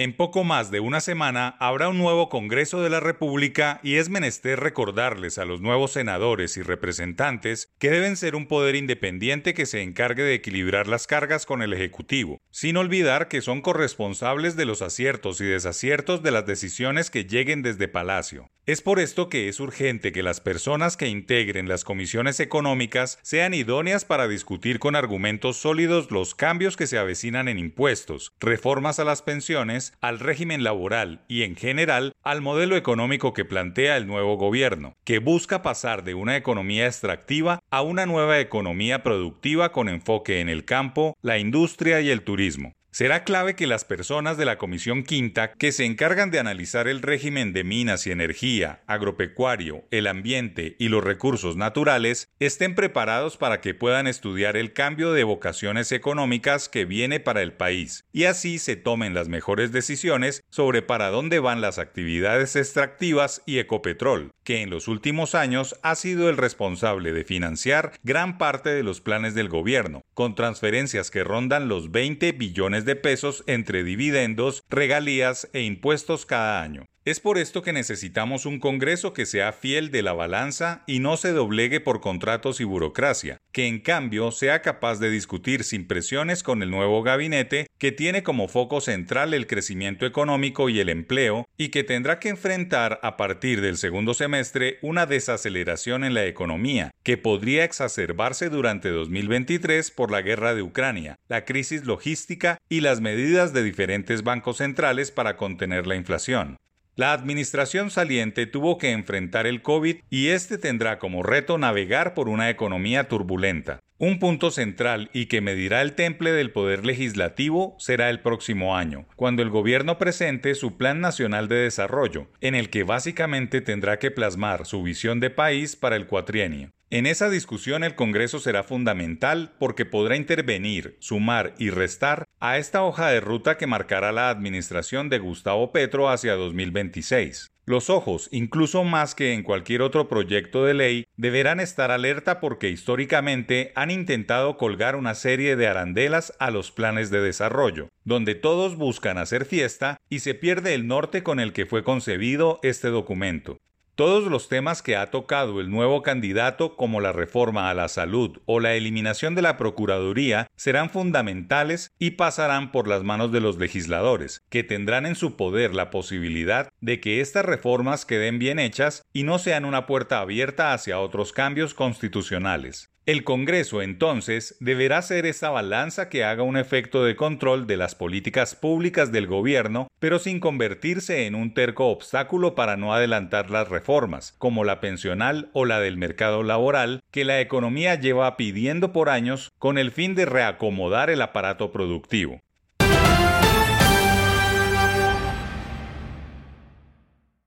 En poco más de una semana habrá un nuevo Congreso de la República y es menester recordarles a los nuevos senadores y representantes que deben ser un poder independiente que se encargue de equilibrar las cargas con el Ejecutivo, sin olvidar que son corresponsables de los aciertos y desaciertos de las decisiones que lleguen desde Palacio. Es por esto que es urgente que las personas que integren las comisiones económicas sean idóneas para discutir con argumentos sólidos los cambios que se avecinan en impuestos, reformas a las pensiones, al régimen laboral y en general al modelo económico que plantea el nuevo gobierno, que busca pasar de una economía extractiva a una nueva economía productiva con enfoque en el campo, la industria y el turismo. Será clave que las personas de la Comisión Quinta, que se encargan de analizar el régimen de minas y energía, agropecuario, el ambiente y los recursos naturales, estén preparados para que puedan estudiar el cambio de vocaciones económicas que viene para el país, y así se tomen las mejores decisiones sobre para dónde van las actividades extractivas y Ecopetrol, que en los últimos años ha sido el responsable de financiar gran parte de los planes del gobierno, con transferencias que rondan los 20 billones de pesos entre dividendos, regalías e impuestos cada año. Es por esto que necesitamos un Congreso que sea fiel de la balanza y no se doblegue por contratos y burocracia, que en cambio sea capaz de discutir sin presiones con el nuevo gabinete que tiene como foco central el crecimiento económico y el empleo y que tendrá que enfrentar a partir del segundo semestre una desaceleración en la economía que podría exacerbarse durante 2023 por la guerra de Ucrania, la crisis logística y las medidas de diferentes bancos centrales para contener la inflación. La administración saliente tuvo que enfrentar el COVID y este tendrá como reto navegar por una economía turbulenta. Un punto central y que medirá el temple del poder legislativo será el próximo año, cuando el gobierno presente su Plan Nacional de Desarrollo, en el que básicamente tendrá que plasmar su visión de país para el cuatrienio. En esa discusión el Congreso será fundamental porque podrá intervenir, sumar y restar a esta hoja de ruta que marcará la administración de Gustavo Petro hacia 2026. Los ojos, incluso más que en cualquier otro proyecto de ley, deberán estar alerta porque históricamente han intentado colgar una serie de arandelas a los planes de desarrollo, donde todos buscan hacer fiesta y se pierde el norte con el que fue concebido este documento. Todos los temas que ha tocado el nuevo candidato, como la reforma a la salud o la eliminación de la Procuraduría, serán fundamentales y pasarán por las manos de los legisladores, que tendrán en su poder la posibilidad de que estas reformas queden bien hechas y no sean una puerta abierta hacia otros cambios constitucionales. El Congreso, entonces, deberá ser esa balanza que haga un efecto de control de las políticas públicas del gobierno, pero sin convertirse en un terco obstáculo para no adelantar las reformas, como la pensional o la del mercado laboral, que la economía lleva pidiendo por años con el fin de reacomodar el aparato productivo.